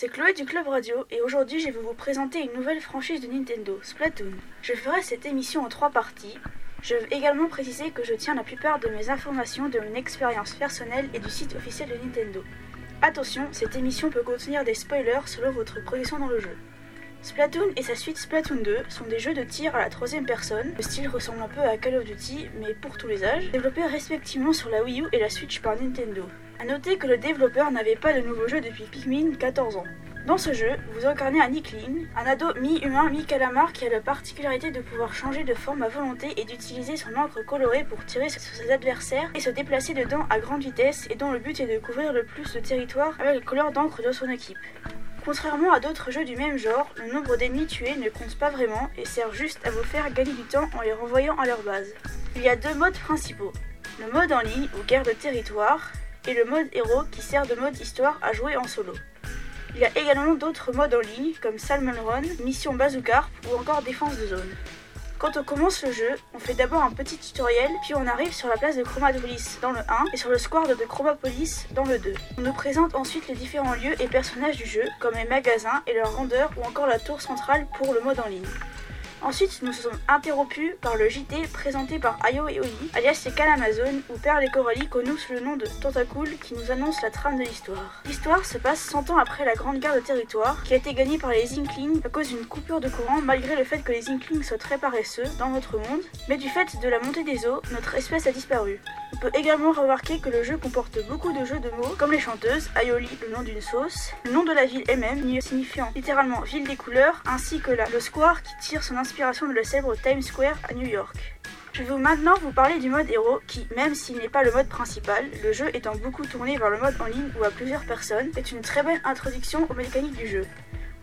c'est Chloé du Club Radio et aujourd'hui je vais vous présenter une nouvelle franchise de Nintendo, Splatoon. Je ferai cette émission en trois parties. Je veux également préciser que je tiens la plupart de mes informations de mon expérience personnelle et du site officiel de Nintendo. Attention, cette émission peut contenir des spoilers selon votre progression dans le jeu. Splatoon et sa suite Splatoon 2 sont des jeux de tir à la troisième personne. Le style ressemble un peu à Call of Duty, mais pour tous les âges, développés respectivement sur la Wii U et la Switch par Nintendo. A noter que le développeur n'avait pas de nouveau jeu depuis Pikmin 14 ans. Dans ce jeu, vous incarnez un Nickling, un ado mi-humain, mi-calamar qui a la particularité de pouvoir changer de forme à volonté et d'utiliser son encre colorée pour tirer sur ses adversaires et se déplacer dedans à grande vitesse et dont le but est de couvrir le plus de territoire avec les couleurs d'encre de son équipe. Contrairement à d'autres jeux du même genre, le nombre d'ennemis tués ne compte pas vraiment et sert juste à vous faire gagner du temps en les renvoyant à leur base. Il y a deux modes principaux. Le mode en ligne ou guerre de territoire et le mode héros qui sert de mode histoire à jouer en solo. Il y a également d'autres modes en ligne comme Salmon Run, Mission Bazookarp ou encore Défense de zone. Quand on commence le jeu, on fait d'abord un petit tutoriel, puis on arrive sur la place de Chromapolis dans le 1 et sur le square de Chromapolis dans le 2. On nous présente ensuite les différents lieux et personnages du jeu, comme les magasins et leurs rendeurs ou encore la tour centrale pour le mode en ligne. Ensuite, nous sommes interrompus par le JT présenté par Ayo et Oli, alias les Calamazone, ou Perle et Coralie, connus sous le nom de Tentacool, qui nous annonce la trame de l'histoire. L'histoire se passe 100 ans après la Grande Guerre de Territoire, qui a été gagnée par les Inklings à cause d'une coupure de courant, malgré le fait que les Inklings soient très paresseux dans notre monde, mais du fait de la montée des eaux, notre espèce a disparu. On peut également remarquer que le jeu comporte beaucoup de jeux de mots, comme les chanteuses, Aioli, le nom d'une sauce, le nom de la ville elle-même, signifiant littéralement ville des couleurs, ainsi que la, le square qui tire son inspiration de la célèbre Times Square à New York. Je vais maintenant vous parler du mode héros qui, même s'il n'est pas le mode principal, le jeu étant beaucoup tourné vers le mode en ligne ou à plusieurs personnes, est une très belle introduction aux mécaniques du jeu.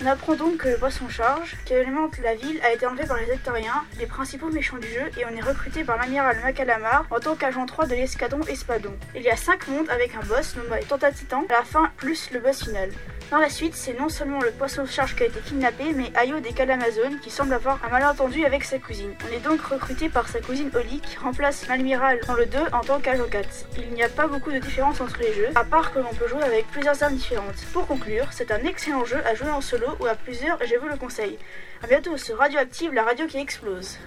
On apprend donc que le boss en charge, qui alimente la ville, a été enlevé par les Hectoriens, les principaux méchants du jeu, et on est recruté par l'amiral Macalamar en tant qu'agent 3 de l'escadron Espadon. Il y a 5 mondes avec un boss nommé Tentatitan, à la fin plus le boss final. Dans la suite, c'est non seulement le poisson charge qui a été kidnappé, mais Ayo des qui semble avoir un malentendu avec sa cousine. On est donc recruté par sa cousine Oli qui remplace l'amiral dans le 2 en tant 4. Il n'y a pas beaucoup de différence entre les jeux, à part que l'on peut jouer avec plusieurs armes différentes. Pour conclure, c'est un excellent jeu à jouer en solo ou à plusieurs et je vous le conseille. A bientôt sur Radioactive, la radio qui explose.